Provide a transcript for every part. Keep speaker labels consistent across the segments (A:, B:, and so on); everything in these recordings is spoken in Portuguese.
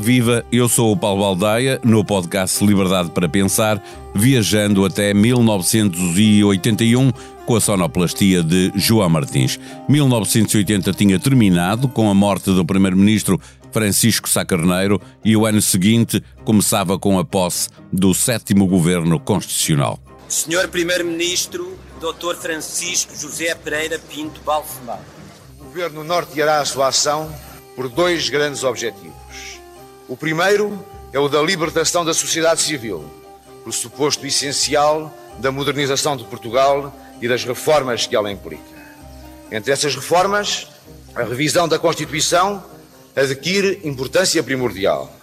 A: Viva! Eu sou o Paulo Baldaia, no podcast Liberdade para Pensar, viajando até 1981 com a sonoplastia de João Martins. 1980 tinha terminado com a morte do primeiro-ministro Francisco Sá Carneiro e o ano seguinte começava com a posse do sétimo governo constitucional.
B: Senhor Primeiro-Ministro, Dr. Francisco José Pereira Pinto Balsemar.
C: O governo norteará a sua ação por dois grandes objetivos o primeiro é o da libertação da sociedade civil, pressuposto essencial da modernização de Portugal e das reformas que ela implica. Entre essas reformas, a revisão da Constituição adquire importância primordial.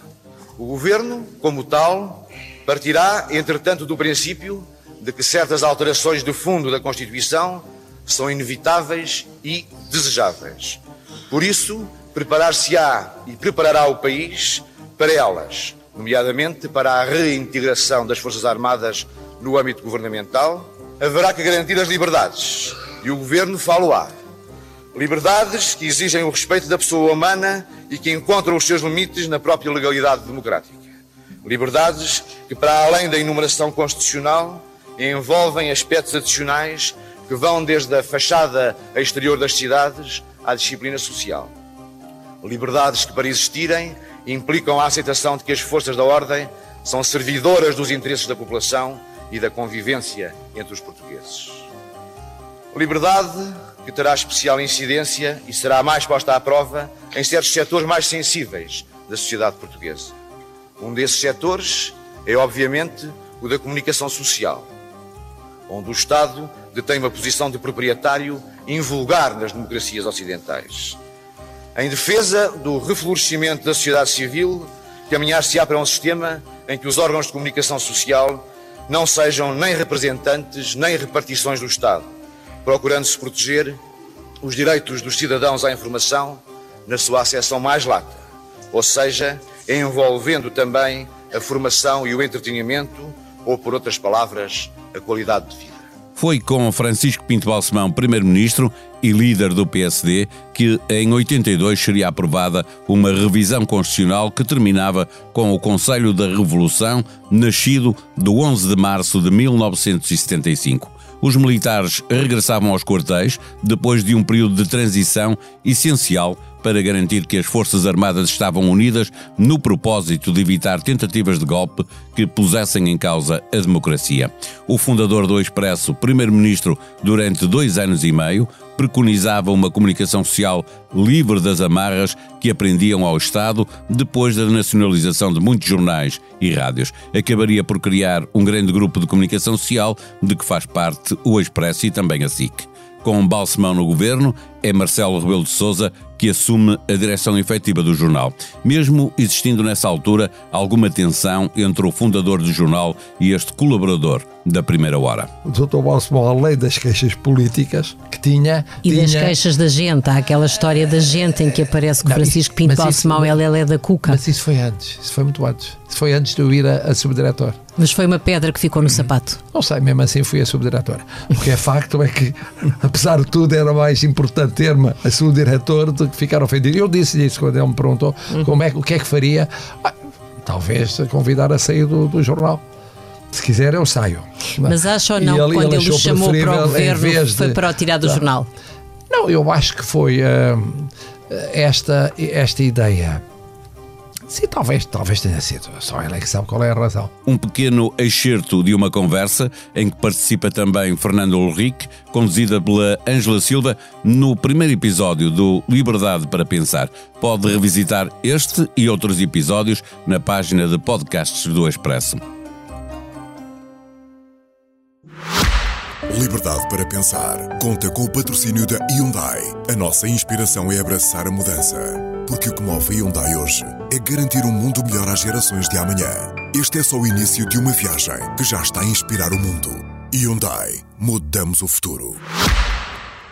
C: O Governo, como tal, partirá, entretanto, do princípio de que certas alterações de fundo da Constituição são inevitáveis e desejáveis. Por isso, preparar-se-á e preparará o país para elas, nomeadamente para a reintegração das Forças Armadas no âmbito governamental, haverá que garantir as liberdades e o Governo falo-á. Liberdades que exigem o respeito da pessoa humana e que encontram os seus limites na própria legalidade democrática. Liberdades que, para além da enumeração constitucional, envolvem aspectos adicionais que vão desde a fachada exterior das cidades à disciplina social. Liberdades que, para existirem, implicam a aceitação de que as forças da ordem são servidoras dos interesses da população e da convivência entre os portugueses. Liberdade que terá especial incidência e será mais posta à prova em certos setores mais sensíveis da sociedade portuguesa. Um desses setores é, obviamente, o da comunicação social, onde o Estado detém uma posição de proprietário invulgar nas democracias ocidentais. Em defesa do reflorescimento da sociedade civil, caminhar-se-á para um sistema em que os órgãos de comunicação social não sejam nem representantes nem repartições do Estado, procurando-se proteger os direitos dos cidadãos à informação na sua acessão mais lata, ou seja, envolvendo também a formação e o entretenimento, ou, por outras palavras, a qualidade de vida.
A: Foi com Francisco Pinto Balsemão, primeiro-ministro e líder do PSD, que em 82 seria aprovada uma revisão constitucional que terminava com o Conselho da Revolução, nascido do 11 de março de 1975. Os militares regressavam aos quartéis depois de um período de transição essencial para garantir que as Forças Armadas estavam unidas no propósito de evitar tentativas de golpe que pusessem em causa a democracia. O fundador do Expresso, primeiro-ministro durante dois anos e meio, preconizava uma comunicação social livre das amarras que aprendiam ao Estado depois da nacionalização de muitos jornais e rádios. Acabaria por criar um grande grupo de comunicação social de que faz parte o Expresso e também a SIC. Com Balsemão no governo, é Marcelo Rebelo de Sousa que assume a direção efetiva do jornal, mesmo existindo nessa altura alguma tensão entre o fundador do jornal e este colaborador da primeira hora.
D: O Dr. Balsemão, além das queixas políticas que tinha...
E: E
D: tinha...
E: das queixas da gente, há aquela história da gente em que aparece que o Francisco Pinto Balsemão é Lelé da Cuca.
D: Mas isso foi antes, isso foi muito antes. Isso foi antes de eu ir a, a subdiretor.
E: Mas foi uma pedra que ficou no sapato.
D: Não sei, mesmo assim fui a subdiretora. O que é facto é que, apesar de tudo, era mais importante ter-me a subdiretor do que ficar ofendido. Eu disse isso quando ele me perguntou uhum. como é, o que é que faria. Ah, talvez convidar a sair do, do jornal. Se quiser, eu saio.
E: Mas acha ou não que quando ele o chamou para o governo de... foi para o tirar do tá. jornal?
D: Não, eu acho que foi uh, esta, esta ideia Sim, talvez, talvez tenha sido. Só ele é que sabe qual é a razão.
A: Um pequeno excerto de uma conversa em que participa também Fernando Ulrich, conduzida pela Ângela Silva, no primeiro episódio do Liberdade para Pensar. Pode revisitar este e outros episódios na página de podcasts do Expresso.
F: Liberdade para Pensar. Conta com o patrocínio da Hyundai. A nossa inspiração é abraçar a mudança. Porque o que move a Hyundai hoje é garantir um mundo melhor às gerações de amanhã. Este é só o início de uma viagem que já está a inspirar o mundo. Hyundai. Mudamos o futuro.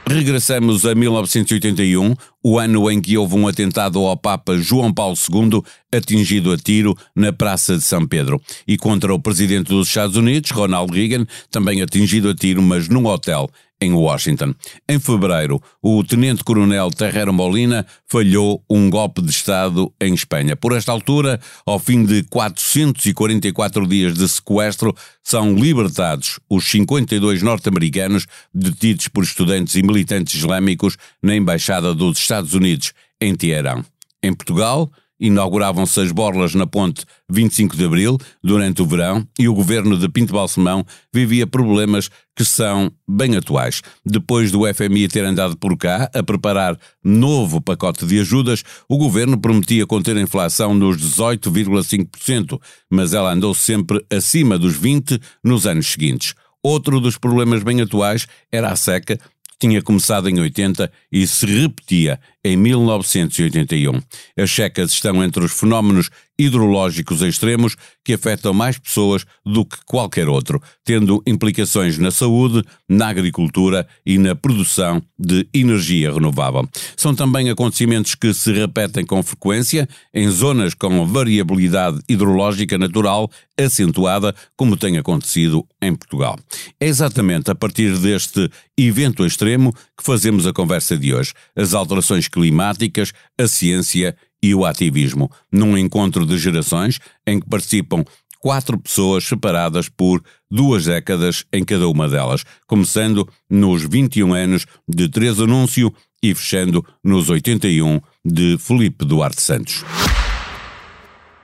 A: Regressamos a 1981, o ano em que houve um atentado ao Papa João Paulo II, atingido a tiro na Praça de São Pedro, e contra o presidente dos Estados Unidos, Ronald Reagan, também atingido a tiro, mas num hotel em Washington. Em fevereiro, o tenente-coronel Terrero Molina falhou um golpe de Estado em Espanha. Por esta altura, ao fim de 444 dias de sequestro, são libertados os 52 norte-americanos detidos por estudantes e militantes islâmicos na Embaixada dos Estados Unidos em Teherão. Em Portugal, inauguravam-se as borlas na ponte 25 de Abril durante o verão e o governo de Pinto Balsemão vivia problemas que são bem atuais. Depois do FMI ter andado por cá a preparar novo pacote de ajudas, o governo prometia conter a inflação nos 18,5%, mas ela andou sempre acima dos 20% nos anos seguintes. Outro dos problemas bem atuais era a seca, tinha começado em 80 e se repetia em 1981. As secas estão entre os fenómenos hidrológicos extremos que afetam mais pessoas do que qualquer outro, tendo implicações na saúde, na agricultura e na produção de energia renovável. São também acontecimentos que se repetem com frequência em zonas com variabilidade hidrológica natural acentuada, como tem acontecido em Portugal. É exatamente a partir deste evento extremo que fazemos a conversa de hoje. As alterações climáticas, a ciência e o ativismo, num encontro de gerações em que participam quatro pessoas separadas por duas décadas em cada uma delas, começando nos 21 anos de Teresa Anúncio e fechando nos 81 de Felipe Duarte Santos.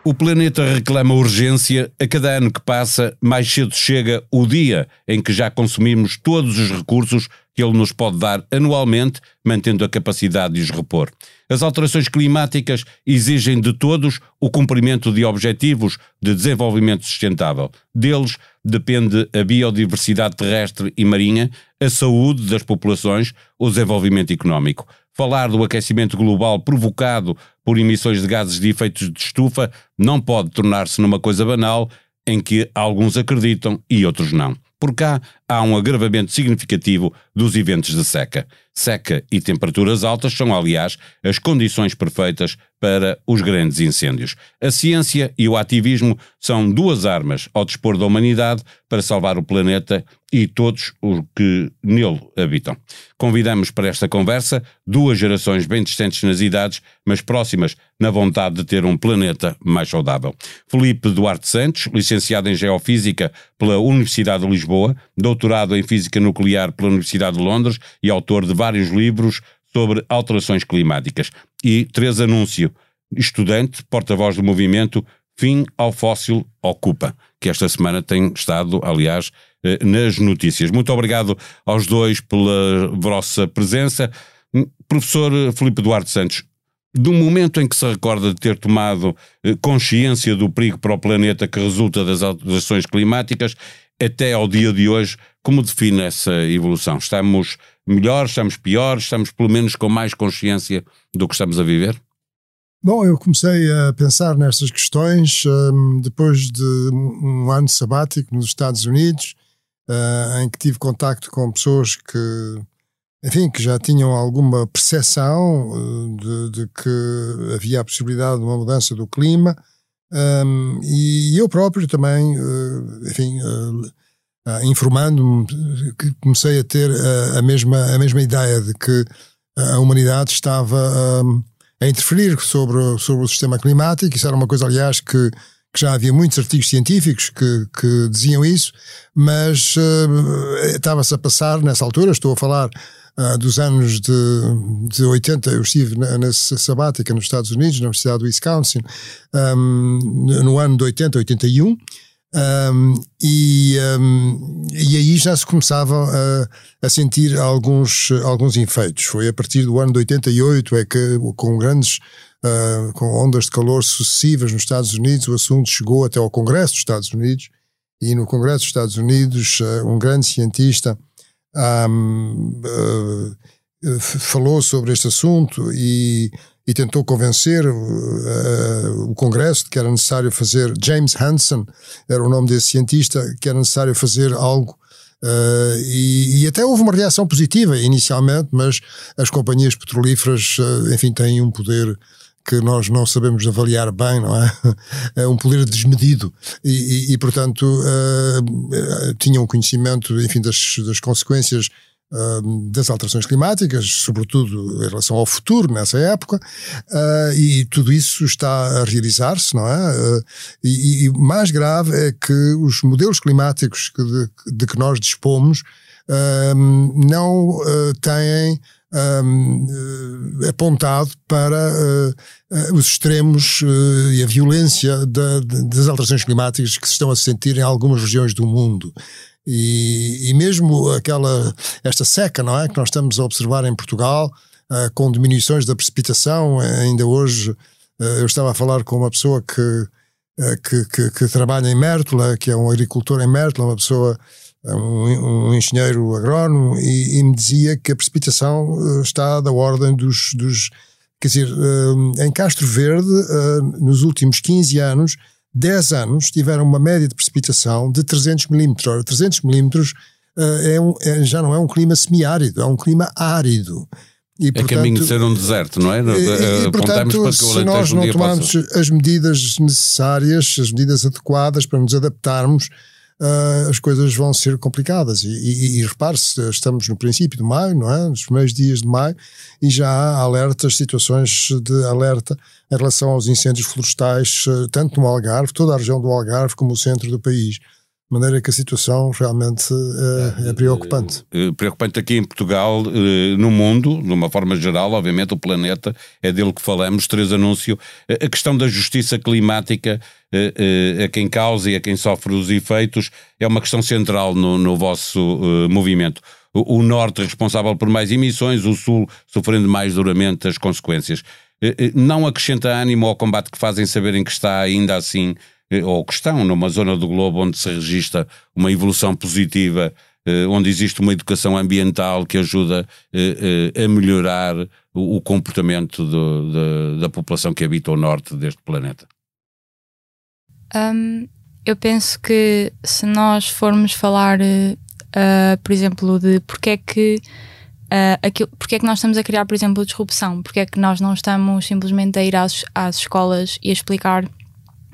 A: O planeta reclama urgência. A cada ano que passa, mais cedo chega o dia em que já consumimos todos os recursos que ele nos pode dar anualmente, mantendo a capacidade de os repor. As alterações climáticas exigem de todos o cumprimento de objetivos de desenvolvimento sustentável. Deles depende a biodiversidade terrestre e marinha, a saúde das populações, o desenvolvimento económico. Falar do aquecimento global provocado por emissões de gases de efeitos de estufa não pode tornar-se numa coisa banal em que alguns acreditam e outros não. Por cá há um agravamento significativo dos eventos de seca. Seca e temperaturas altas são, aliás, as condições perfeitas para os grandes incêndios. A ciência e o ativismo são duas armas ao dispor da humanidade para salvar o planeta e todos os que nele habitam. Convidamos para esta conversa duas gerações bem distantes nas idades, mas próximas na vontade de ter um planeta mais saudável. Felipe Duarte Santos, licenciado em Geofísica pela Universidade de Lisboa, doutorado em Física Nuclear pela Universidade de Londres e autor de vários livros sobre alterações climáticas. E Teresa Anúncio, estudante, porta-voz do movimento Fim ao Fóssil Ocupa, que esta semana tem estado, aliás, eh, nas notícias. Muito obrigado aos dois pela vossa presença. Professor Felipe Duarte Santos, do momento em que se recorda de ter tomado eh, consciência do perigo para o planeta que resulta das alterações climáticas, até ao dia de hoje, como define essa evolução? Estamos melhores, estamos piores, estamos pelo menos com mais consciência do que estamos a viver?
G: Bom, eu comecei a pensar nestas questões um, depois de um ano sabático nos Estados Unidos, uh, em que tive contacto com pessoas que, enfim, que já tinham alguma percepção uh, de, de, que havia a possibilidade de uma mudança do clima, um, e eu próprio também, uh, enfim, informando-me, comecei a ter a, mesma, a mesma ideia de que a humanidade estava um, a interferir sobre, sobre o sistema climático. Isso era uma coisa, aliás, que, que já havia muitos artigos científicos que, que diziam isso, mas uh, estava-se a passar nessa altura, estou a falar uh, dos anos de, de 80, eu estive na, nessa sabática nos Estados Unidos, na Universidade do Wisconsin, um, no ano de 80, 81, um, e, um, e aí já se começavam a, a, sentir alguns, alguns efeitos. Foi a partir do ano de 88 é que, com grandes uh, com ondas de calor sucessivas nos Estados Unidos, o assunto chegou até ao Congresso dos Estados Unidos. E no Congresso dos Estados Unidos, uh, um grande cientista um, uh, falou sobre este assunto e e tentou convencer uh, o Congresso de que era necessário fazer, James Hansen era o nome desse cientista, que era necessário fazer algo Uh, e, e, até houve uma reação positiva inicialmente, mas as companhias petrolíferas, uh, enfim, têm um poder que nós não sabemos avaliar bem, não é? É um poder desmedido e, e, e portanto, uh, tinham conhecimento, enfim, das, das consequências das alterações climáticas, sobretudo em relação ao futuro nessa época, uh, e tudo isso está a realizar-se, não é? Uh, e, e, mais grave é que os modelos climáticos que de, de, que nós dispomos não têm um, apontado para os extremos uh, e a violência da, das alterações climáticas que se estão a sentir em algumas regiões do mundo. E, e, mesmo aquela, esta seca, não é? Que nós estamos a observar em Portugal, uh, com diminuições da precipitação, ainda hoje uh, eu estava a falar com uma pessoa que, uh, que, que, que, trabalha em Mértola, que é um agricultor em Mértola, uma pessoa, um, um engenheiro agrónomo, e, e, me dizia que a precipitação está da ordem dos. dos quer dizer, em Castro Verde, nos últimos 15 anos, 10 anos tiveram uma média de precipitação de 300 milímetros. Ora, 300 milímetros uh, é um, é, já não é um clima semiárido, é um clima árido.
A: E, é portanto, caminho de ser um deserto, não é?
G: E, e portanto, se nós não tomarmos as medidas necessárias, as medidas adequadas para nos adaptarmos, uh, as coisas vão ser complicadas. E, e, e repare-se, estamos no princípio de maio, não é? Nos primeiros dias de maio, e já há alertas, situações de alerta em relação aos incêndios florestais, uh, tanto no Algarve, toda a região do Algarve, como o centro do país. De maneira que a situação realmente uh, é preocupante.
A: Preocupante aqui em Portugal, no mundo, de uma forma geral, obviamente, o planeta, é dele que falamos. Três anúncio. A questão da justiça climática a quem causa e a quem sofre os efeitos é uma questão central no, no vosso movimento. O, Norte responsável por mais emissões, o Sul sofrendo mais duramente as consequências. Não acrescenta ânimo ao combate que fazem saberem que está ainda assim, ou que estão numa zona do globo onde se registra uma evolução positiva, onde existe uma educação ambiental que ajuda a melhorar o, o comportamento do, da, da população que habita o Norte deste planeta.
H: Um, eu penso que se nós formos falar, uh, por exemplo, de porque é que uh, aquilo, porque é que nós estamos a criar, por exemplo, disrupção, porque é que nós não estamos simplesmente a ir às, às escolas e a explicar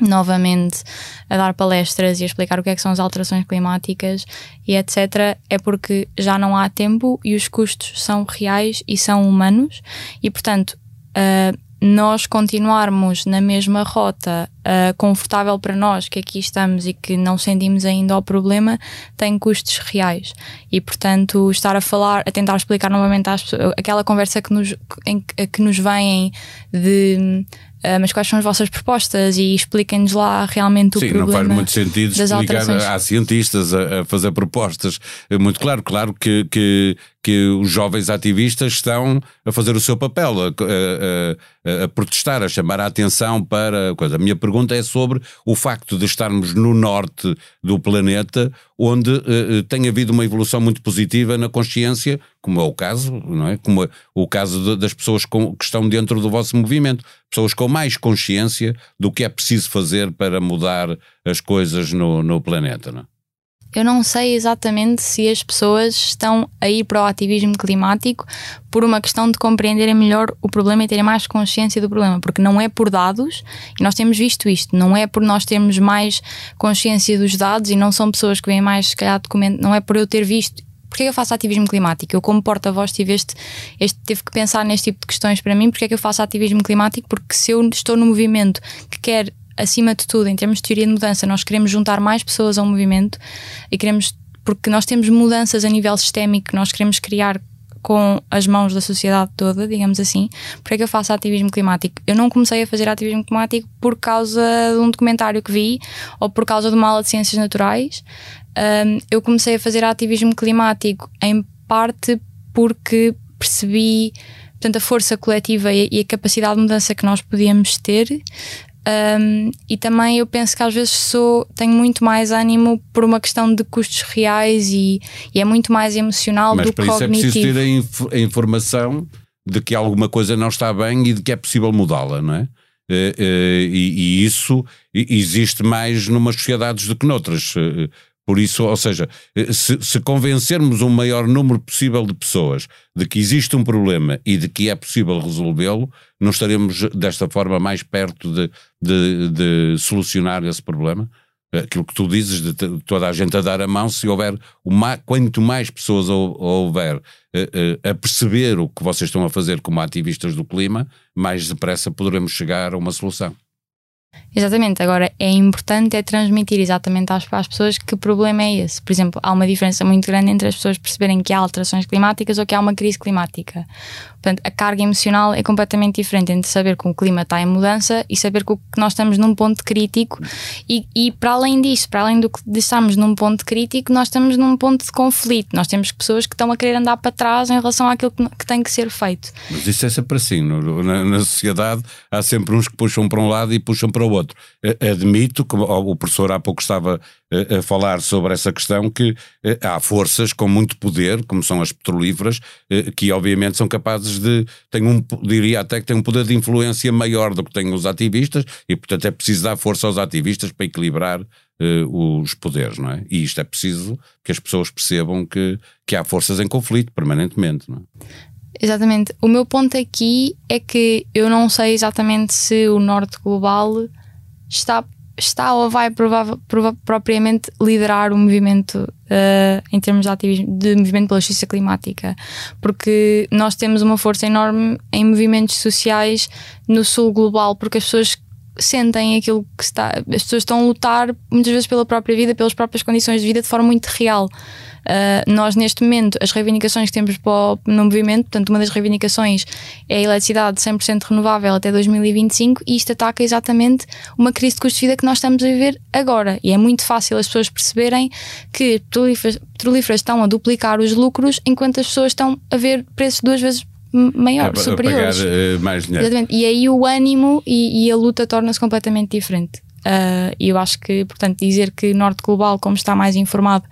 H: novamente a dar palestras e a explicar o que é que são as alterações climáticas e etc, é porque já não há tempo e os custos são reais e são humanos. E portanto uh, nós continuarmos na mesma rota uh, confortável para nós que aqui estamos e que não sentimos ainda o problema tem custos reais. E portanto estar a falar a tentar explicar novamente às pessoas aquela conversa que nos, em, que nos vem de Uh, mas quais são as vossas propostas e expliquem-nos lá realmente o
A: Sim,
H: problema.
A: Sim, não faz muito sentido explicar a, cientistas a, a, fazer propostas. É muito claro, claro que, que, que os jovens ativistas estão a fazer o seu papel, a, a, a, protestar, a chamar a atenção para a coisa. A minha pergunta é sobre o facto de estarmos no norte do planeta, onde uh, tem havido uma evolução muito positiva na consciência, como é o caso, não é? Como é o caso de, das pessoas com, que estão dentro do vosso movimento, pessoas com mais consciência do que é preciso fazer para mudar as coisas no, no planeta, não é?
H: Eu não sei exatamente se as pessoas estão a ir para o ativismo climático por uma questão de compreenderem melhor o problema e terem mais consciência do problema, porque não é por dados, e nós temos visto isto, não é por nós termos mais consciência dos dados e não são pessoas que veem mais, se calhar, documento, não é por eu ter visto. Porquê eu faço ativismo climático? Eu, como porta-voz, tive, este, este, tive que pensar neste tipo de questões para mim. Porquê é que eu faço ativismo climático? Porque se eu estou no movimento que quer acima de tudo, em termos de teoria de mudança, nós queremos juntar mais pessoas ao movimento e queremos, porque nós temos mudanças a nível sistémico, nós queremos criar com as mãos da sociedade toda, digamos assim, porque é que eu faço ativismo climático? Eu não comecei a fazer ativismo climático por causa de um documentário que vi ou por causa de uma aula de ciências naturais. Um, eu comecei a fazer ativismo climático em parte porque percebi portanto, a força coletiva e a capacidade de mudança que nós podíamos ter um, e também eu penso que às vezes sou, tenho muito mais ânimo por uma questão de custos reais e, e é muito mais emocional
A: Mas
H: do
A: que
H: cognitivo.
A: Mas para isso é preciso ter a, inf a, informação de que alguma coisa não está bem e de que é possível mudá-la, não é? Uh, uh, e, e, isso existe mais numas sociedades do que noutras. Por isso, ou seja, eh, se, se, convencermos um maior número possível de pessoas de que existe um problema e de que é possível resolvê-lo, não estaremos desta forma mais perto de, de, de solucionar esse problema? aquilo que tu dizes de toda a gente a dar a mão, se houver uma, quanto mais pessoas houver a, a perceber o que vocês estão a fazer como ativistas do clima, mais depressa poderemos chegar a uma solução.
H: Exatamente, agora é importante é transmitir exatamente às, às, pessoas que problema é esse. Por exemplo, há uma diferença muito grande entre as pessoas perceberem que há alterações climáticas ou que há uma crise climática. Portanto, a carga emocional é completamente diferente entre saber que o clima está em mudança e saber que nós estamos num ponto crítico. E, e para além disso, para além do que estarmos num ponto crítico, nós estamos num ponto de conflito. Nós temos pessoas que estão a querer andar para trás em relação àquilo que, que tem que ser feito.
A: Mas isso é sempre assim. Na, na sociedade há sempre uns que puxam para um lado e puxam para o outro. Admito, como o professor há pouco estava a falar sobre essa questão, que há forças com muito poder, como são as petrolíferas, que obviamente são capazes de. têm um, diria até que têm um poder de influência maior do que têm os ativistas, e portanto é preciso dar força aos ativistas para equilibrar os poderes, não é? E isto é preciso que as pessoas percebam que, que há forças em conflito permanentemente, não é?
H: Exatamente. O meu ponto aqui é que eu não sei exatamente se o norte global está, está ou vai prova, prova, propriamente liderar o movimento uh, em termos de ativismo, de movimento pela justiça climática, porque nós temos uma força enorme em movimentos sociais no sul global, porque as pessoas sentem aquilo que está. As pessoas estão a lutar muitas vezes pela própria vida, pelas próprias condições de vida de forma muito real. Uh, nós, neste momento, as reivindicações que temos o, no movimento, portanto, uma das reivindicações é a eletricidade 100% renovável até 2025 e isto ataca exatamente uma crise de custo de vida que nós estamos a viver agora. E é muito fácil as pessoas perceberem que petrolíferas, petrolíferas estão a duplicar os lucros enquanto as pessoas estão a ver preços duas vezes maior,
A: a,
H: superiores.
A: A pagar, uh, mais dinheiro.
H: Exatamente. E aí o ânimo e, e a luta torna-se completamente diferente. Uh, e eu acho que, portanto, dizer que Norte Global, como está mais informado,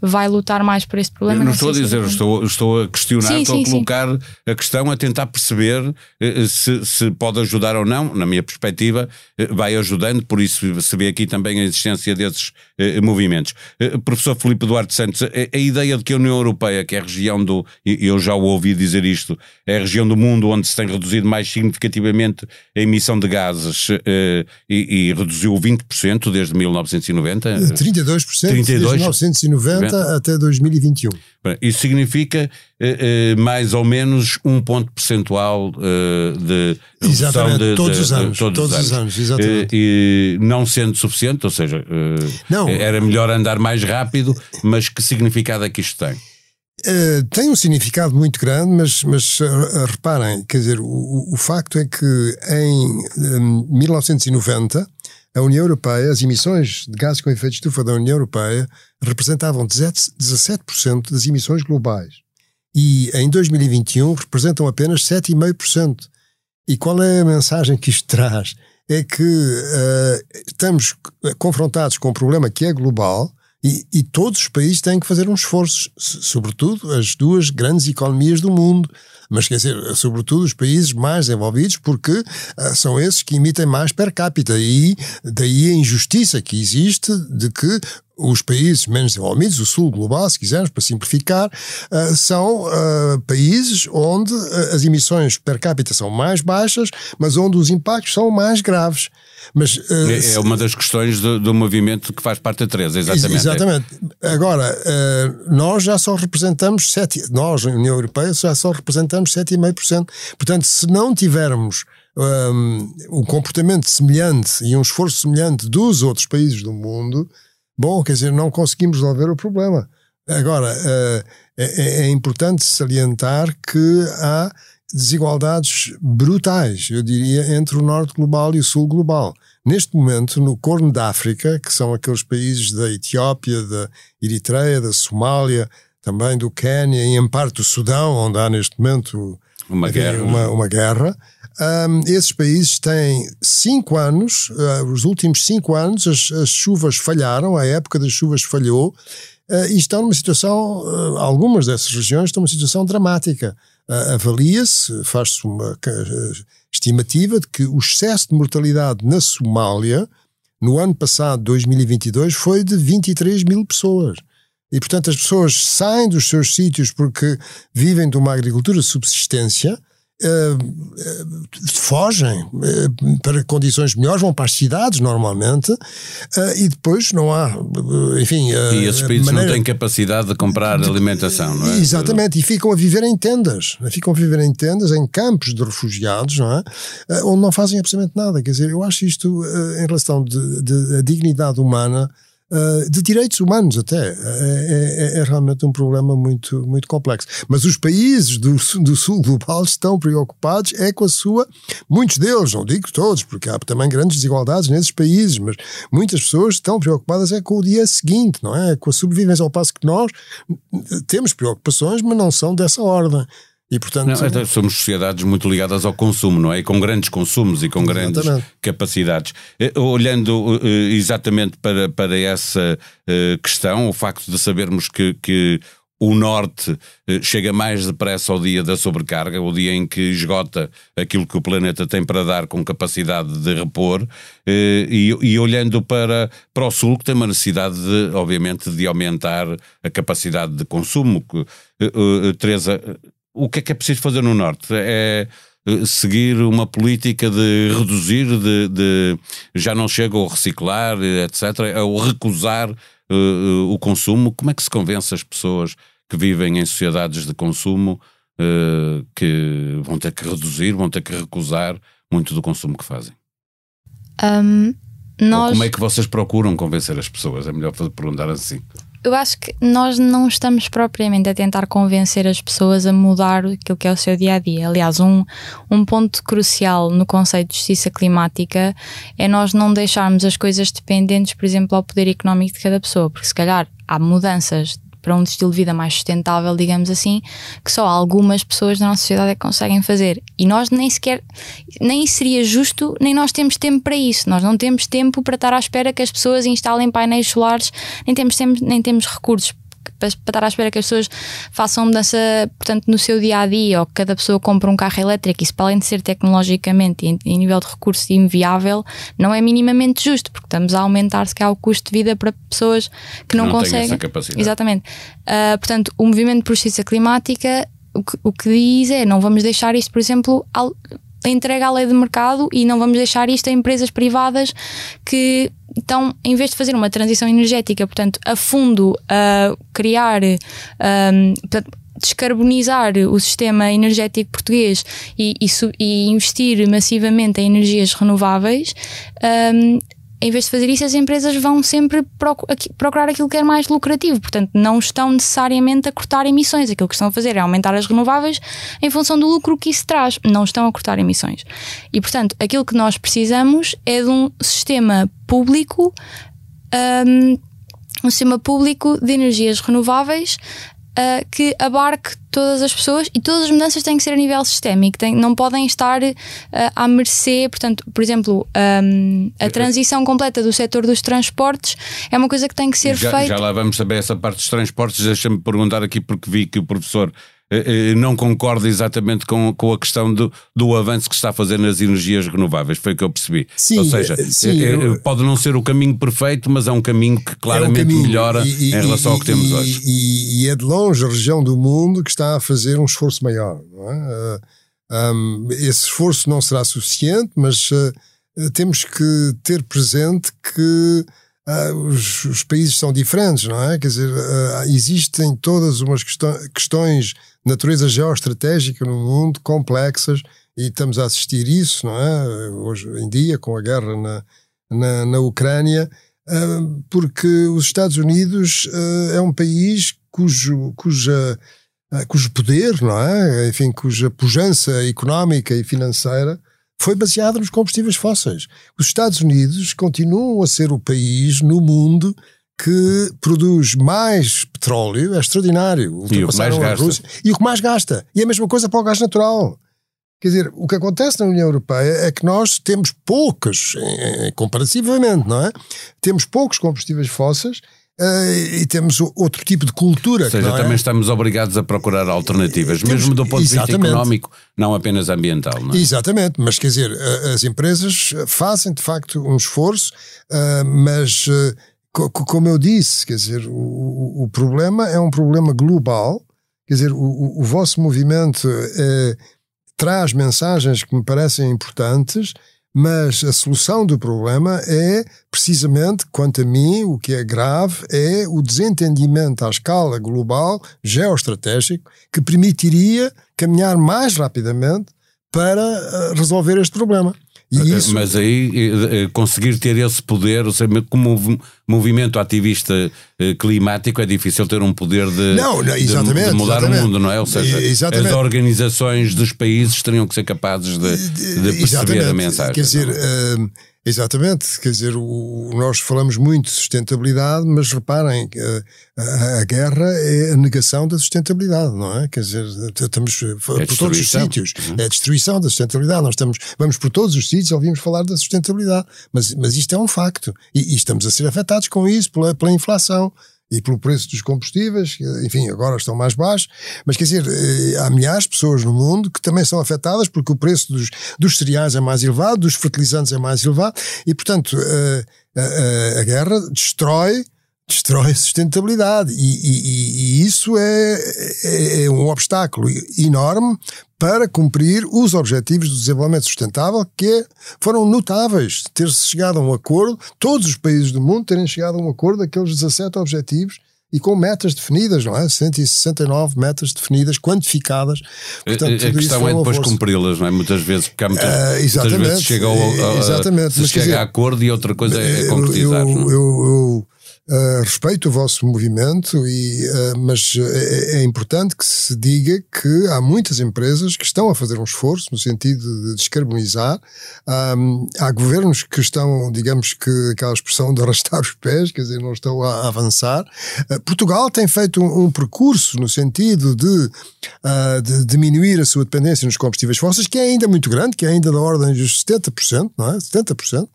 H: vai lutar mais por esse problema.
A: Eu
H: não,
A: não estou a dizer, estou, estou a questionar, sim, estou sim, a colocar sim. a questão, a tentar perceber eh, se, se pode ajudar ou não. Na minha perspectiva, eh, vai ajudando, por isso se vê aqui também a existência desses eh, movimentos. Eh, professor Filipe Duarte Santos, a, a, ideia de que a União Europeia, que é a região do, e eu já o ouvi dizer isto, é a região do mundo onde se tem reduzido mais significativamente a emissão de gases eh, e, e reduziu 20% desde 1990. 32%,
G: 32%. desde 1990 até 2021.
A: Isso significa eh, eh, mais ou menos um ponto percentual eh, de
G: exatamente, de, todos, de, os anos, todos, todos os anos,
A: anos eh, e não sendo suficiente, ou seja, eh, não. era melhor andar mais rápido, mas que significado é que isto tem?
G: Uh, tem um significado muito grande, mas, mas uh, reparem, quer dizer, o, o facto é que em um, 1990 a União Europeia, as emissões de gases com efeito de estufa da União Europeia representavam 17% das emissões globais. E em 2021 representam apenas 7,5%. E qual é a mensagem que isto traz? É que uh, estamos confrontados com um problema que é global e, e, todos os países têm que fazer um esforço, sobretudo as duas grandes economias do mundo. Mas quer dizer, sobretudo os países mais desenvolvidos, porque uh, são esses que emitem mais per capita. E daí a injustiça que existe de que os países menos desenvolvidos, o sul global, se quisermos, para simplificar, uh, são uh, países onde uh, as emissões per capita são mais baixas, mas onde os impactos são mais graves. Mas,
A: é, é, uma das questões do, do, movimento que faz parte da Teresa, exatamente.
G: Exatamente. Agora, nós já só representamos 7%, nós, a União Europeia, já só representamos 7,5%. Portanto, se não tivermos um, um comportamento semelhante e um esforço semelhante dos outros países do mundo, Bom, quer dizer, não conseguimos resolver o problema. Agora, uh, é, é, importante salientar que há desigualdades brutais, eu diria, entre o norte global e o sul global. Neste momento, no Corno da África, que são aqueles países da Etiópia, da Eritreia, da Somália, também do Quênia e em parte do Sudão, onde há neste momento
A: uma guerra,
G: uma, uma guerra um, esses países têm cinco anos, uh, os últimos cinco anos, as, as, chuvas falharam, a época das chuvas falhou, uh, e estão numa situação, uh, algumas dessas regiões estão numa situação dramática. Avalia-se, faz-se uma estimativa de que o excesso de mortalidade na Somália, no ano passado, 2022, foi de 23 mil pessoas. E, portanto, as pessoas saem dos seus sítios porque vivem de uma agricultura de subsistência uh, fogem uh, para condições melhores, vão para as cidades normalmente e depois não há, enfim.
A: e esses países maneira... não têm capacidade de comprar de, alimentação, não é?
G: Exatamente, e ficam a viver em tendas, ficam a viver em tendas, em campos de refugiados, não é? onde não fazem absolutamente nada. Quer dizer, eu acho isto em relação de, de, de dignidade humana uh, de direitos humanos até. É, é, é, realmente um problema muito, muito complexo. Mas os países do, do sul global estão preocupados é com a sua, muitos deles, não digo todos, porque há também grandes desigualdades nesses países, mas muitas pessoas estão preocupadas é com o dia seguinte, não é? Com a sobrevivência, ao passo que nós temos preocupações, mas não são dessa ordem. E, portanto,
A: não, então somos sociedades muito ligadas ao consumo, não é? E com grandes consumos e com grandes exatamente. capacidades. Eh, olhando eh, exatamente para, para essa eh, questão, o facto de sabermos que, que o Norte chega mais depressa ao dia da sobrecarga, o dia em que esgota aquilo que o planeta tem para dar com capacidade de repor, e, e, olhando para, para o Sul, que tem uma necessidade, de, obviamente, de aumentar a capacidade de consumo. Teresa, o que é que é preciso fazer no Norte? É eh, seguir uma política de reduzir, de, de já não chega ao reciclar, etc., ao recusar uh, o consumo. Como é que se convence as pessoas que vivem em sociedades de consumo uh, que vão ter que reduzir, vão ter que recusar muito do consumo que fazem?
H: Um, nós... Ou
A: como é que vocês procuram convencer as pessoas? É melhor perguntar assim.
H: Eu acho que nós não estamos propriamente a tentar convencer as pessoas a mudar aquilo que é o seu dia a dia. Aliás, um, um ponto crucial no conceito de justiça climática é nós não deixarmos as coisas dependentes, por exemplo, ao poder económico de cada pessoa, porque se calhar há mudanças para um estilo de vida mais sustentável, digamos assim, que só algumas pessoas da nossa sociedade é que conseguem fazer. E nós nem sequer, nem seria justo, nem nós temos tempo para isso. Nós não temos tempo para estar à espera que as pessoas instalem painéis solares, nem temos, tempo, nem temos recursos para, estar à espera que as pessoas façam mudança, portanto, no seu dia a dia, ou que cada pessoa compre um carro elétrico, isso para além de ser tecnologicamente e em nível de recurso inviável, não é minimamente justo, porque estamos a aumentar se calhar o custo de vida para pessoas que não, não conseguem. Exatamente. Uh, portanto, o movimento por justiça climática o que, o que diz é não vamos deixar isto, por exemplo, entrega à lei de mercado e não vamos deixar isto a empresas privadas que estão, em vez de fazer uma transição energética, portanto, a fundo, a criar, um, portanto, descarbonizar o sistema energético português e, e, e investir massivamente em energias renováveis, um, em vez de fazer isso, as empresas vão sempre procurar aquilo que é mais lucrativo. Portanto, não estão necessariamente a cortar emissões. Aquilo que estão a fazer é aumentar as renováveis em função do lucro que isso traz. Não estão a cortar emissões. E, portanto, aquilo que nós precisamos é de um sistema público. Um, um sistema público de energias renováveis uh, que abarque todas as pessoas e todas as mudanças têm que ser a nível sistémico, tem, não podem estar uh, à mercê, portanto, por exemplo, um, a transição completa do setor dos transportes é uma coisa que tem que ser
A: já,
H: feita.
A: Já lá vamos saber essa parte dos transportes, deixa-me perguntar aqui porque vi que o professor não concorda exatamente com, com a questão do, do avanço que está a fazer nas energias renováveis, foi o que eu percebi. Sim, Ou seja, sim, é, eu... pode não ser o caminho perfeito, mas é um caminho que claramente é um caminho, melhora e, e, em relação e, ao que temos hoje.
G: E, é de longe a região do mundo que está a fazer um esforço maior. É? Uh, um, esse esforço não será suficiente, mas uh, temos que ter presente que Uh, os, os, países são diferentes, não é? Quer dizer, uh, existem todas umas questões natureza geoestratégica no mundo complexas e estamos a assistir isso, não é? Hoje em dia, com a guerra na, na, na Ucrânia, uh, porque os Estados Unidos uh, é um país cujo, cuja, uh, cujo poder, não é? Enfim, cuja pujança económica e financeira foi baseada nos combustíveis fósseis. Os Estados Unidos continuam a ser o país no mundo que produz mais petróleo, é extraordinário.
A: E o que mais gasta. Rússia,
G: e o que mais gasta. E a mesma coisa para o gás natural. Quer dizer, o que acontece na União Europeia é que nós temos poucos, comparativamente, não é? Temos poucos combustíveis fósseis uh, e temos outro tipo de cultura.
A: Ou seja,
G: é?
A: também estamos obrigados a procurar alternativas, temos, mesmo do ponto de vista económico, não apenas ambiental. Não é?
G: Exatamente, mas quer dizer, as empresas fazem de facto um esforço, uh, mas uh, como eu disse, quer dizer, o, o problema é um problema global, quer dizer, o, o vosso movimento é, traz mensagens que me parecem importantes, mas a solução do problema é, precisamente, quanto a mim, o que é grave é o desentendimento à escala global, geoestratégico, que permitiria caminhar mais rapidamente para eh, resolver este problema.
A: Isso... Mas aí eh, conseguir ter esse poder, ou seja, como movimento ativista climático, é difícil ter um poder de,
G: não, não,
A: de, de mudar
G: exatamente.
A: o mundo, não é? Ou seja, exatamente. as organizações dos países teriam que ser capazes de, de perceber a mensagem.
G: Quer dizer, uh, Exatamente, quer dizer, o, nós falamos muito de sustentabilidade, mas reparem que a, a, guerra é a negação da sustentabilidade, não é? Quer dizer, estamos é por todos os sítios, uhum. é a destruição da sustentabilidade. Nós estamos, vamos por todos os sítios, ouvimos falar da sustentabilidade, mas, mas isto é um facto e, e estamos a ser afetados com isso pela, pela inflação e pelo preço dos combustíveis, enfim, agora estão mais baixos, mas quer dizer, eh, há milhares de pessoas no mundo que também são afetadas porque o preço dos, dos cereais é mais elevado, dos fertilizantes é mais elevado, e portanto a, eh, a, a guerra destrói destrói a sustentabilidade e, e, e isso é, é, é, um obstáculo enorme para cumprir os objetivos do desenvolvimento sustentável que foram notáveis ter-se chegado a um acordo, todos os países do mundo terem chegado a um acordo daqueles 17 objetivos e com metas definidas, não é? 169 metas definidas, quantificadas.
A: Portanto, a, a questão é depois cumpri-las, não é? Muitas vezes, porque há muitas, uh, muitas vezes chega, ao, a,
G: exatamente,
A: se chega dizer, a acordo e outra coisa é, é concretizar.
G: Eu, eu, eu, Uh, respeito o vosso movimento, e, uh, mas é, é, importante que se diga que há muitas empresas que estão a fazer um esforço no sentido de descarbonizar. Um, há governos que estão, digamos que aquela expressão de arrastar os pés, quer dizer, não estão a, a avançar. Uh, Portugal tem feito um, um, percurso no sentido de, de, diminuir a sua dependência nos combustíveis fósseis, que é ainda muito grande, que é ainda da ordem dos 70%, não é? 70%,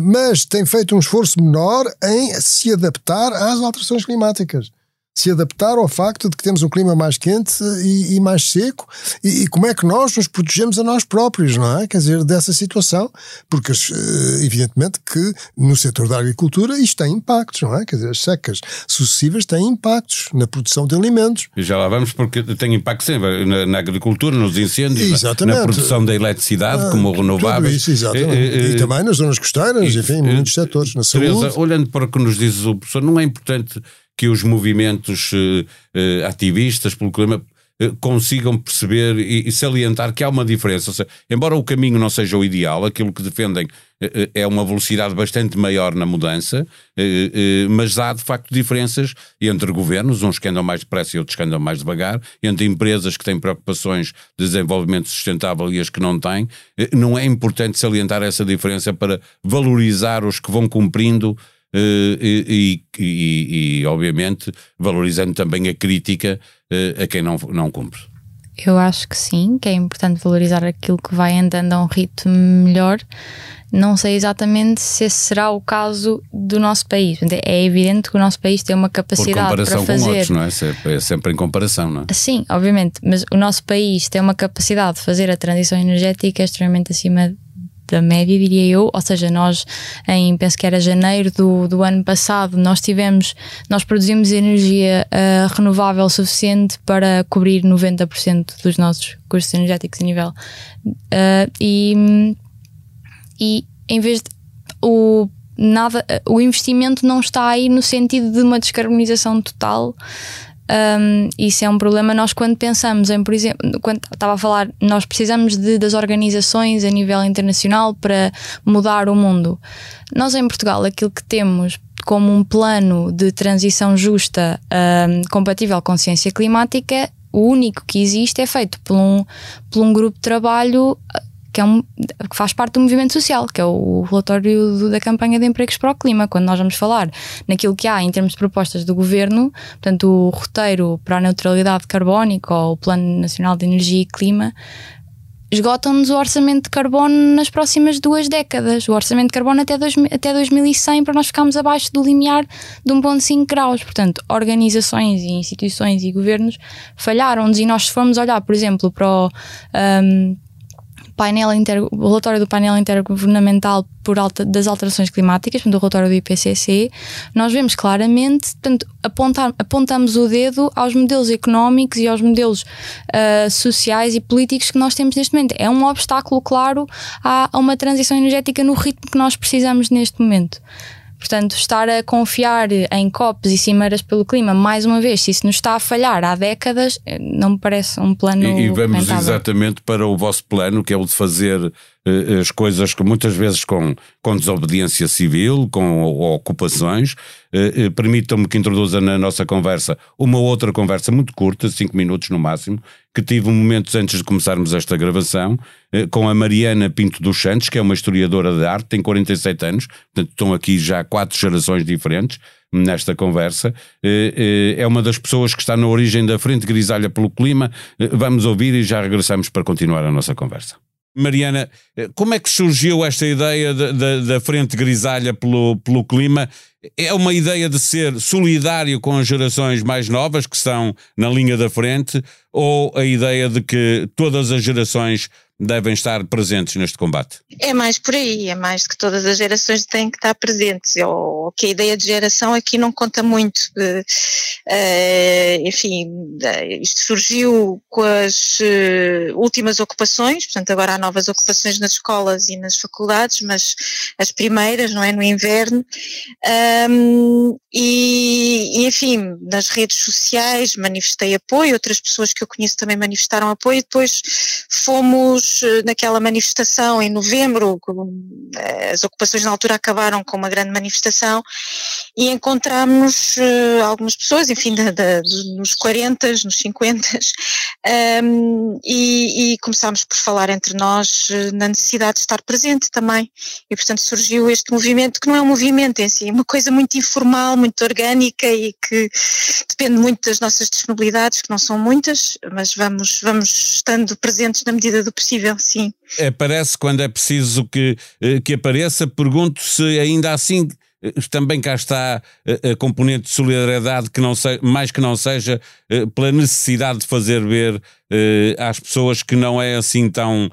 G: mas tem feito um esforço menor em se adaptar às alterações climáticas se adaptar ao facto de que temos um clima mais quente e, e mais seco e, e, como é que nós nos protegemos a nós próprios, não é? Quer dizer, dessa situação, porque eh, evidentemente que no setor da agricultura isto tem impactos, não é? Quer dizer, as secas sucessivas têm impactos na produção de alimentos.
A: E já lá vamos porque tem impacto sempre na, na agricultura, nos incêndios, exatamente. na produção da eletricidade, ah, como renováveis.
G: Isso, exatamente. E, e, também nas zonas costeiras, enfim, muitos setores, na
A: Teresa, saúde. olhando para o que nos diz o professor, não é importante que os movimentos uh, uh, ativistas pelo clima uh, consigam perceber e, e, salientar que há uma diferença. Seja, embora o caminho não seja o ideal, aquilo que defendem é uma velocidade bastante maior na mudança, mas há de facto diferenças entre governos, uns que andam mais depressa e outros que andam mais devagar, entre empresas que têm preocupações de desenvolvimento sustentável e as que não têm. Não é importante salientar essa diferença para valorizar os que vão cumprindo eh, e, e, e, obviamente, valorizando também a crítica eh, a quem não, não cumpre.
H: Eu acho que sim, que é importante valorizar aquilo que vai andando a um ritmo melhor. Não sei exatamente se esse será o caso do nosso país. É evidente que o nosso país tem uma capacidade para fazer. com outros,
A: não é? É sempre em comparação, não é?
H: Sim, obviamente, mas o nosso país tem uma capacidade de fazer a transição energética extremamente acima da média, diria eu, ou seja, nós em, penso que era janeiro do, do ano passado, nós tivemos, nós produzimos energia uh, renovável suficiente para cobrir 90% dos nossos custos energéticos a nível. Uh, e, e em vez de o nada, o investimento não está aí no sentido de uma descarbonização total um, isso é um problema. Nós, quando pensamos em, por exemplo, quando estava a falar, nós precisamos de, das organizações a nível internacional para mudar o mundo. Nós, em Portugal, aquilo que temos como um plano de transição justa um, compatível com ciência climática, o único que existe é feito por um, por um grupo de trabalho que, é um, que faz parte do movimento social, que é o relatório do, da campanha de empregos para o clima. Quando nós vamos falar naquilo que há em termos de propostas do governo, portanto, o roteiro para a neutralidade carbónica ou o Plano Nacional de Energia e Clima, esgotam-nos o orçamento de carbono nas próximas duas décadas. O orçamento de carbono até, dois, até 2100 para nós ficarmos abaixo do limiar de 1,5 graus. Portanto, organizações e instituições e governos falharam-nos e nós se formos olhar, por exemplo, para o, um, painel inter, o relatório do painel intergovernamental por alta, das alterações climáticas, do relatório do IPCC, nós vemos claramente, portanto, apontar, apontamos o dedo aos modelos económicos e aos modelos uh, sociais e políticos que nós temos neste momento. É um obstáculo claro a uma transição energética no ritmo que nós precisamos neste momento. Portanto, estar a confiar em copos e cimeiras pelo clima, mais uma vez, se isso nos está a falhar há décadas, eh, não me parece um plano.
A: E, e vamos rentável. exatamente para o vosso plano, que é o de fazer as coisas que muitas vezes com, com desobediência civil, com ocupações. Eh, eh, permitam-me que introduza na nossa conversa uma outra conversa muito curta, cinco minutos no máximo, que tive momentos antes de começarmos esta gravação, com a Mariana Pinto dos Santos, que é uma historiadora de arte, tem 47 anos, portanto estão aqui já quatro gerações diferentes nesta conversa. É uma das pessoas que está na origem da Frente Grisalha pelo Clima. Vamos ouvir e já regressamos para continuar a nossa conversa. Mariana, eh, como é que surgiu esta ideia da frente grisalha pelo, pelo clima? É uma ideia de ser solidário com as gerações mais novas que estão na linha da frente ou a ideia de que todas as gerações devem estar presentes neste combate?
I: É mais por aí, é mais que todas as gerações têm que estar presentes, ou que a ideia de geração aqui não conta muito. Uh, enfim, isto surgiu com as últimas ocupações, portanto agora há novas ocupações nas escolas e nas faculdades, mas as primeiras, não é, no inverno, e, enfim, nas redes sociais manifestei apoio, outras pessoas que eu conheço também manifestaram apoio, depois fomos eh, naquela manifestação em novembro, eh, as ocupações na altura acabaram com uma grande manifestação e encontramos uh, algumas pessoas, enfim, da, da, nos 40, nos 50, um, e, e, começámos por falar entre nós na necessidade de estar presente também. E portanto surgiu este movimento, que não é um movimento em si, é uma coisa muito informal, muito orgânica e que depende muito das nossas disponibilidades, que não são muitas, mas vamos, vamos estando presentes na medida do possível possível, sim.
A: Aparece quando é preciso que, eh, que apareça. Pergunto se ainda assim eh, também cá está a, componente de solidariedade que não se, mais que não seja eh, pela necessidade de fazer ver às pessoas que não é assim tão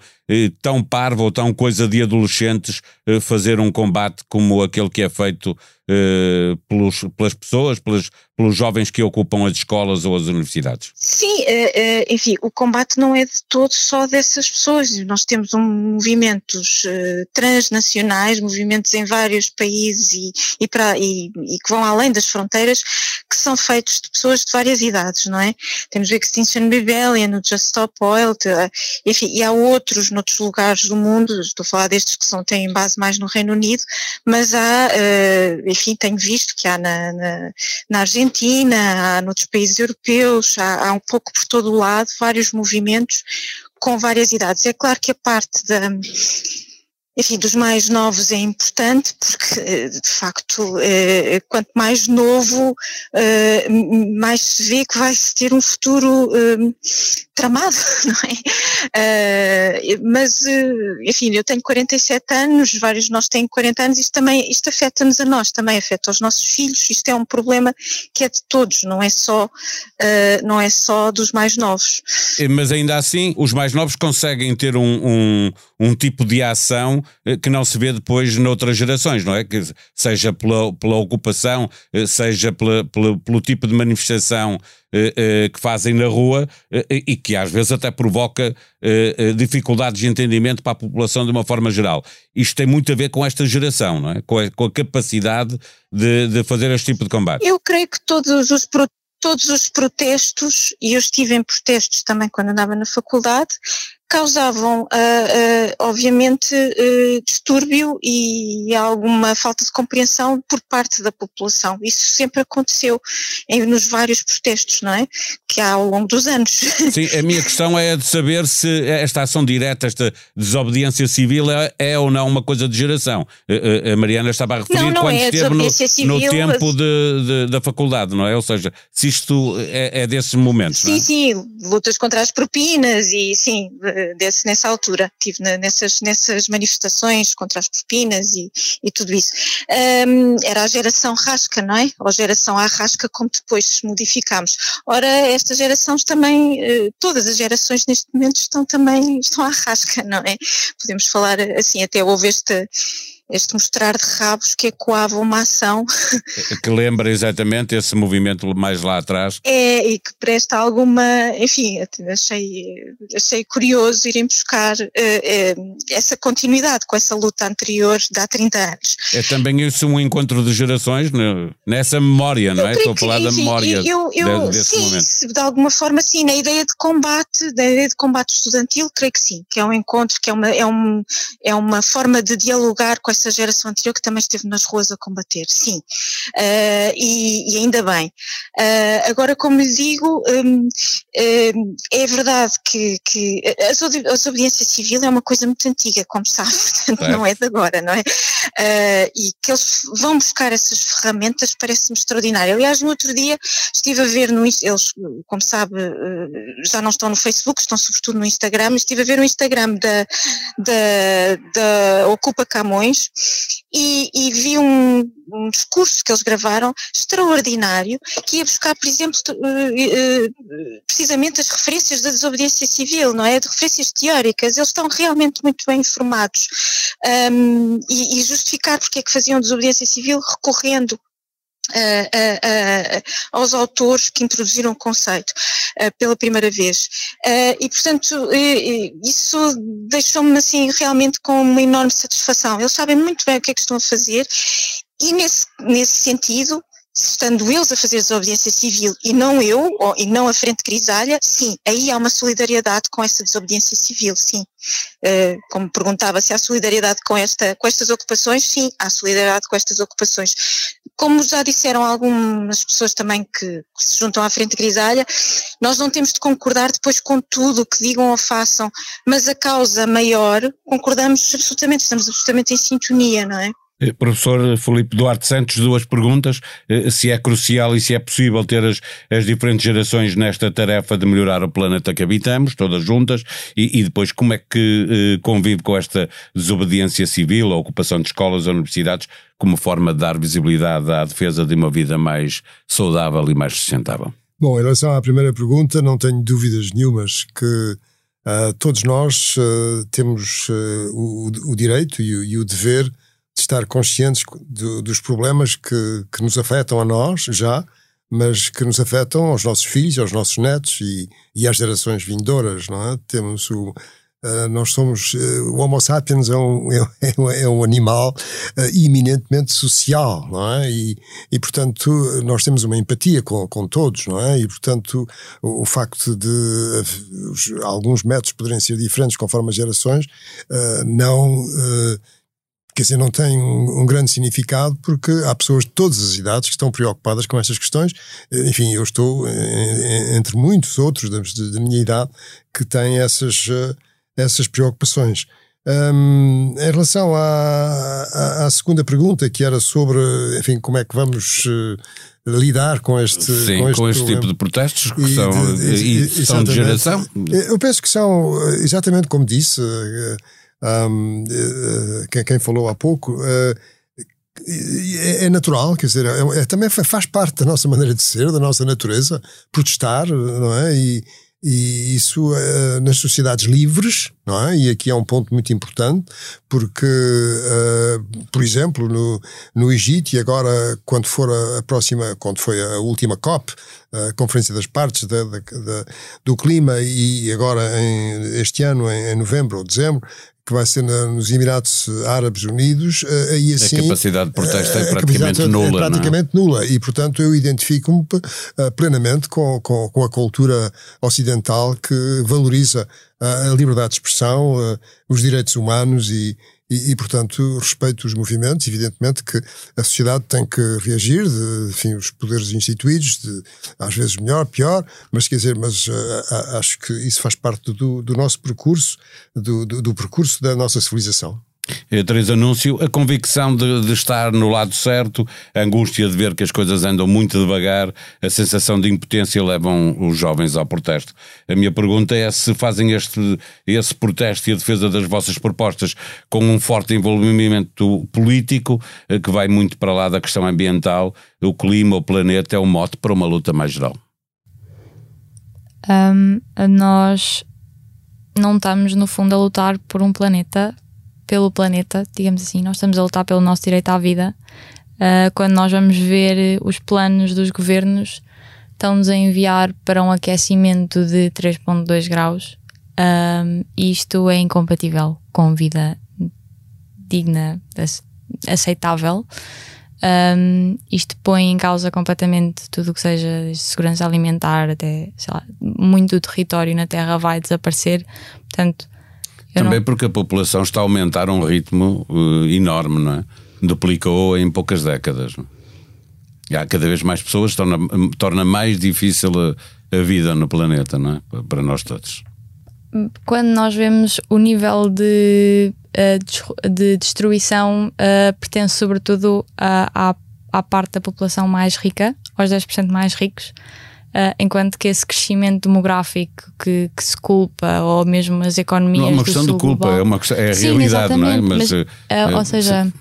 A: tão parvo ou tão coisa de adolescentes fazer um combate como aquele que é feito pelos, pelas pessoas, pelas, pelos jovens que ocupam as escolas ou as universidades?
I: Sim, enfim, o combate não é de todo só dessas pessoas. Nós temos um, movimentos transnacionais, movimentos em vários países e, e, para, e, e, que vão além das fronteiras, que são feitos de pessoas de várias idades, não é? Temos o Extinction Rebellion, Just Stop Oil, enfim, e há outros noutros lugares do mundo, estou a falar destes que são, têm base mais no Reino Unido, mas há, enfim, tenho visto que há na, na, na Argentina, há noutros países europeus, há, há um pouco por todo o lado vários movimentos com várias idades. É claro que a parte da enfim, dos mais novos é importante porque, eh, de facto, eh, quanto mais novo, eh, mais se vê que vai-se ter um futuro tramado, não é? Mas, enfim, eu tenho 47 anos, vários de nós têm 40 anos, isto também, isto afeta-nos a nós, também afeta os nossos filhos, isto é um problema que é de todos, não é só, não é só dos mais novos.
A: Mas ainda assim, os mais novos conseguem ter um, um, um tipo de ação eh, que não se vê depois noutras gerações, não é? Que seja pela, pela ocupação, eh, seja pela, pela, pelo tipo de manifestação eh, que fazem na rua e que às vezes até provoca dificuldades de entendimento para a população de uma forma geral. Isto tem muito a ver com esta geração, não é? Com a, com a capacidade de, de fazer este tipo de combate.
I: Eu creio que todos os todos os protestos, e eu estive em protestos também quando andava na faculdade, causavam, uh, uh, obviamente, uh, distúrbio e alguma falta de compreensão por parte da população. Isso sempre aconteceu em, nos vários protestos, não é? Que há ao longo dos anos.
A: Sim, a minha questão é de saber se esta ação direta, esta desobediência civil é, é ou não uma coisa de geração. A Mariana estava a referir não, não quando é esteve no, civil, no, tempo de, de, da faculdade, não é? Ou seja, se isto é, é desses momentos,
I: Sim,
A: é?
I: sim, lutas contra as propinas e sim, desse, nessa altura, estive nessas, nessas manifestações contra as propinas e, e tudo isso. Um, era a geração rasca, não é? Ou geração arrasca, como depois modificámos. Ora, estas gerações também, uh, todas as gerações neste momento estão também, estão à rasca, não é? Podemos falar assim, até houve este este mostrar de rabos que ecoava uma ação.
A: Que lembra exatamente esse movimento mais lá atrás.
I: É, e que presta alguma, enfim, achei, achei curioso irem buscar uh, uh, essa continuidade com essa luta anterior de há 30 anos.
A: É também isso um encontro de gerações né? nessa memória, não é? Estou a falar da memória
I: eu, eu, desse sim, momento. De alguma forma sim, na ideia de combate, da ideia de combate estudantil, creio que sim, que é um encontro, que é uma, é um, é uma forma de dialogar com essa geração anterior que também esteve nas ruas a combater, sim, uh, e, e, ainda bem. Uh, agora, como lhe digo, um, um, é verdade que, que a desobediência civil é uma coisa muito antiga, como sabe, portanto não é de agora, não é? Uh, e que eles vão buscar essas ferramentas parece-me extraordinário. Aliás, no outro dia estive a ver no eles, como sabe, já não estão no Facebook, estão sobretudo no Instagram, estive a ver no Instagram da, da, da Ocupa Camões e, e vi um, um, discurso que eles gravaram extraordinário que ia buscar, por exemplo, eh, eh, precisamente as referências da desobediência civil, não é? De referências teóricas. Eles estão realmente muito bem informados um, e, e justificar porque é que faziam desobediência civil recorrendo Uh, uh, uh, aos autores que introduziram o conceito pela primeira vez. e, portanto, isso deixou-me assim realmente com uma enorme satisfação. Eles sabem muito bem o que é que estão a fazer e, nesse, nesse sentido, estando eles a fazer desobediência civil e não eu, ou, e não a Frente Grisalha, sim, aí há uma solidariedade com essa desobediência civil, sim. Uh, como perguntava se há solidariedade com, esta, com estas ocupações, sim, há solidariedade com estas ocupações. Como já disseram algumas pessoas também que, que se juntam à Frente Grisalha, nós não temos de concordar depois com tudo o que digam ou façam, mas a causa maior, concordamos absolutamente, estamos absolutamente em sintonia, não é?
A: Eh, professor Felipe Duarte Santos, duas perguntas. Eh, se é crucial e se é possível ter as, as diferentes gerações nesta tarefa de melhorar o planeta que habitamos, todas juntas, e, e depois como é que eh, convive com esta desobediência civil, a ocupação de escolas universidades, como forma de dar visibilidade à defesa de uma vida mais saudável e mais sustentável?
G: Bom, em relação à primeira pergunta, não tenho dúvidas nenhumas que uh, todos nós uh, temos uh, o, o, direito e e o dever de estar conscientes do, dos problemas que, que nos afetam a nós já, mas que nos afetam aos nossos filhos, aos nossos netos e, e às gerações vindouras, não é? Temos o, Uh, nós somos, uh, o Homo sapiens é um, é, é um animal uh, eminentemente social, não é? E, e, portanto, nós temos uma empatia com, com todos, não é? E, portanto, o, o facto de os, alguns métodos poderem ser diferentes conforme as gerações, não quer dizer, não tem um, um, grande significado porque há pessoas de todas as idades que estão preocupadas com estas questões. Eh, enfim, eu estou entre muitos outros da, minha idade que têm essas, eh, essas preocupações. Um, em relação à, à, à, segunda pergunta, que era sobre, enfim, como é que vamos uh, lidar com este,
A: Sim, com este, com este tipo de protestos que e são, de, de, e, são de geração?
G: Eu penso que são, exatamente como disse, uh, um, uh, quem falou há pouco, uh, é, é, natural, quer dizer, é, é, também faz parte da nossa maneira de ser, da nossa natureza, protestar, não é? E, e isso uh, nas sociedades livres, não é? E aqui é um ponto muito importante, porque, uh, por exemplo, no, no Egito, e agora, quando for a, próxima, quando foi a última COP, a Conferência das Partes da, do Clima, e agora em, este ano, em, em novembro ou dezembro, que vai ser na, nos Emirados Árabes Unidos, uh, aí assim.
A: A capacidade de protesto é praticamente nula. É
G: praticamente
A: não?
G: nula. E, portanto, eu identifico-me uh, plenamente com, com, com, a cultura ocidental que valoriza uh, a liberdade de expressão, os direitos humanos e, e, e, portanto, respeito os movimentos. Evidentemente que a sociedade tem que reagir, de, enfim, os poderes instituídos, de, às vezes melhor, pior, mas quer dizer, mas uh, acho que isso faz parte do, do nosso percurso, do, do, do percurso da nossa civilização.
A: Eh, Três Anúncio, a convicção de, de, estar no lado certo, a angústia de ver que as coisas andam muito devagar, a sensação de impotência levam os jovens ao protesto. A minha pergunta é se fazem este, esse protesto e a defesa das vossas propostas com um forte envolvimento político, eh, que vai muito para lá da questão ambiental, o clima, o planeta, é um mote para uma luta mais geral.
H: Um, nós não estamos, no fundo, a lutar por um planeta, pelo planeta, digamos assim, nós estamos a lutar pelo nosso direito à vida. Uh, quando nós vamos ver os planos dos governos, estão-nos a enviar para um aquecimento de 3,2 graus. Um, isto é incompatível com vida digna, aceitável. Um, isto põe em causa completamente tudo o que seja segurança alimentar, até lá, muito território na Terra vai desaparecer. Portanto,
A: também não... porque a população está a aumentar a um ritmo uh, enorme, não é? Duplicou em poucas décadas. É? Há cada vez mais pessoas, torna, torna mais difícil a, a vida no planeta, não é? Para nós todos.
H: Quando nós vemos o nível de de destruição uh, pertence sobretudo à, à parte da população mais rica, aos 10% mais ricos, uh, enquanto que esse crescimento demográfico que, que, se culpa, ou mesmo as economias. Não
A: é uma questão de culpa, global, é, uma é a sim, realidade, não é?
H: Mas, mas uh, ou seja. Sim.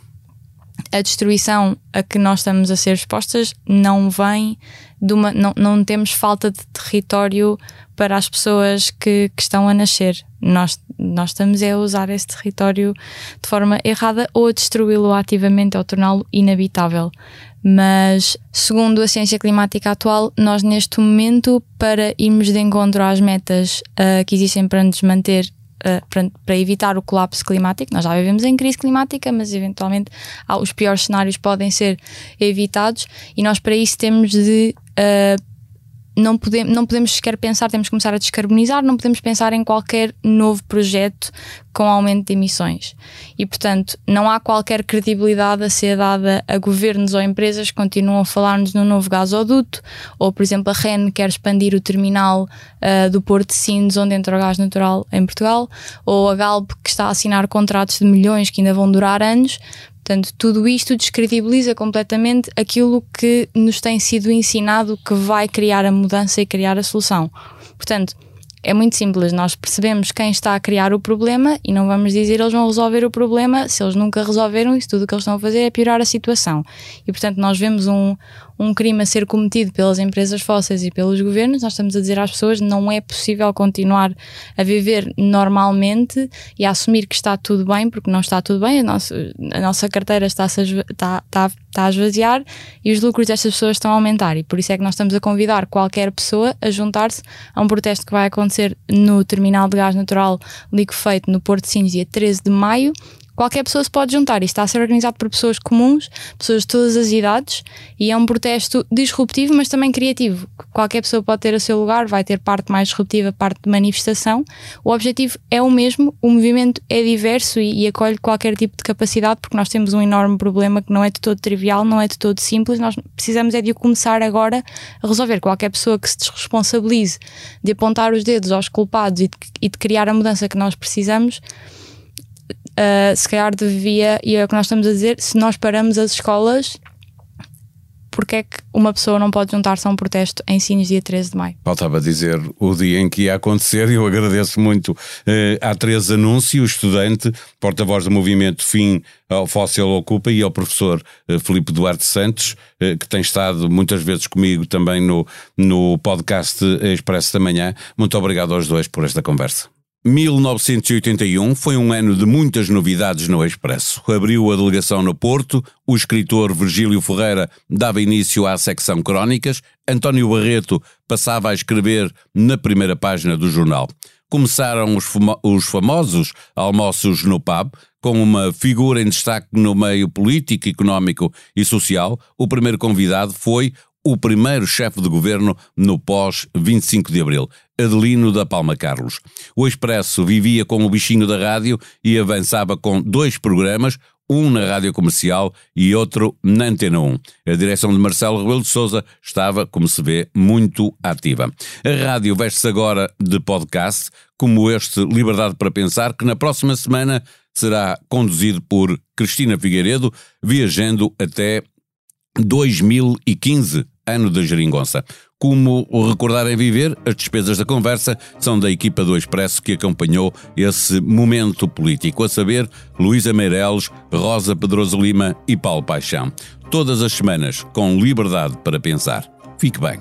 H: A destruição a que nós estamos a ser expostas não vem de uma. Não, não temos falta de território para as pessoas que, que estão a nascer. Nós, nós estamos a usar esse território de forma errada ou a destruí-lo ativamente ou torná-lo inabitável. Mas, segundo a ciência climática atual, nós neste momento, para irmos de encontro às metas uh, que existem para nos manter uh, para, para, evitar o colapso climático. Nós já vivemos em crise climática, mas eventualmente os piores cenários podem ser evitados e nós para isso temos de uh, não podemos, não podemos sequer pensar, temos que começar a descarbonizar, não podemos pensar em qualquer novo projeto com aumento de emissões. E, portanto, não há qualquer credibilidade a ser dada a governos ou empresas que continuam a falar-nos no novo gasoduto, ou, por exemplo, a REN quer expandir o terminal uh, do Porto de Sines, onde entra o gás natural em Portugal, ou a Galp que está a assinar contratos de milhões que ainda vão durar anos. Portanto, tudo isto descredibiliza completamente aquilo que nos tem sido ensinado que vai criar a mudança e criar a solução. Portanto, é muito simples, nós percebemos quem está a criar o problema e não vamos dizer eles vão resolver o problema se eles nunca resolveram isso, tudo o que eles estão a fazer é piorar a situação. E portanto, nós vemos um, um crime a ser cometido pelas empresas fósseis e pelos governos, nós estamos a dizer às pessoas não é possível continuar a viver normalmente e a assumir que está tudo bem, porque não está tudo bem, a nossa, a nossa carteira está, a, está, está, está a esvaziar e os lucros destas pessoas estão a aumentar. E por isso é que nós estamos a convidar qualquer pessoa a juntar-se a um protesto que vai acontecer no terminal de gás natural liquefeito no Porto de Sines, dia 13 de maio qualquer pessoa se pode juntar. Isto está a ser organizado por pessoas comuns, pessoas de todas as idades, e é um protesto disruptivo, mas também criativo. Qualquer pessoa pode ter o seu lugar, vai ter parte mais disruptiva, parte de manifestação. O objetivo é o mesmo, o movimento é diverso e, e acolhe qualquer tipo de capacidade, porque nós temos um enorme problema que não é de todo trivial, não é de todo simples. Nós precisamos é de o começar agora a resolver. Qualquer pessoa que se desresponsabilize de apontar os dedos aos culpados e de, e de criar a mudança que nós precisamos uh, se calhar devia, e é o que nós estamos a dizer, se nós paramos as escolas, porque é que uma pessoa não pode juntar-se a um protesto em Sines dia 13 de maio?
A: Faltava dizer o dia em que ia acontecer e eu agradeço muito uh, à Teresa Anúncio, estudante, porta-voz do movimento Fim ao Fóssil Ocupa e ao professor uh, Filipe Duarte Santos, que tem estado muitas vezes comigo também no, no podcast Expresso da Manhã. Muito obrigado aos dois por esta conversa. 1981 foi um ano de muitas novidades no Expresso. Abriu a delegação no Porto, o escritor Virgílio Ferreira dava início à secção Crónicas, António Barreto passava a escrever na primeira página do jornal. Começaram os, famo os famosos almoços no pub, com uma figura em destaque no meio político, económico e social. O primeiro convidado foi o primeiro chefe de governo no pós-25 de abril, Adelino da Palma Carlos. O Expresso vivia com o bichinho da rádio e avançava com dois programas, um na rádio comercial e outro na Antena 1. A direção de Marcelo Rebelo de Sousa estava, como se vê, muito ativa. A rádio veste-se agora de podcast, como este Liberdade para Pensar, que na próxima semana será conduzido por Cristina Figueiredo, viajando até 2015, ano da geringonça. Como o recordar em viver, as despesas da conversa são da equipa do Expresso que acompanhou esse momento político, a saber, Luísa Meireles, Rosa Pedroso Lima e Paulo Paixão. Todas as semanas, com liberdade para pensar. Fique bem.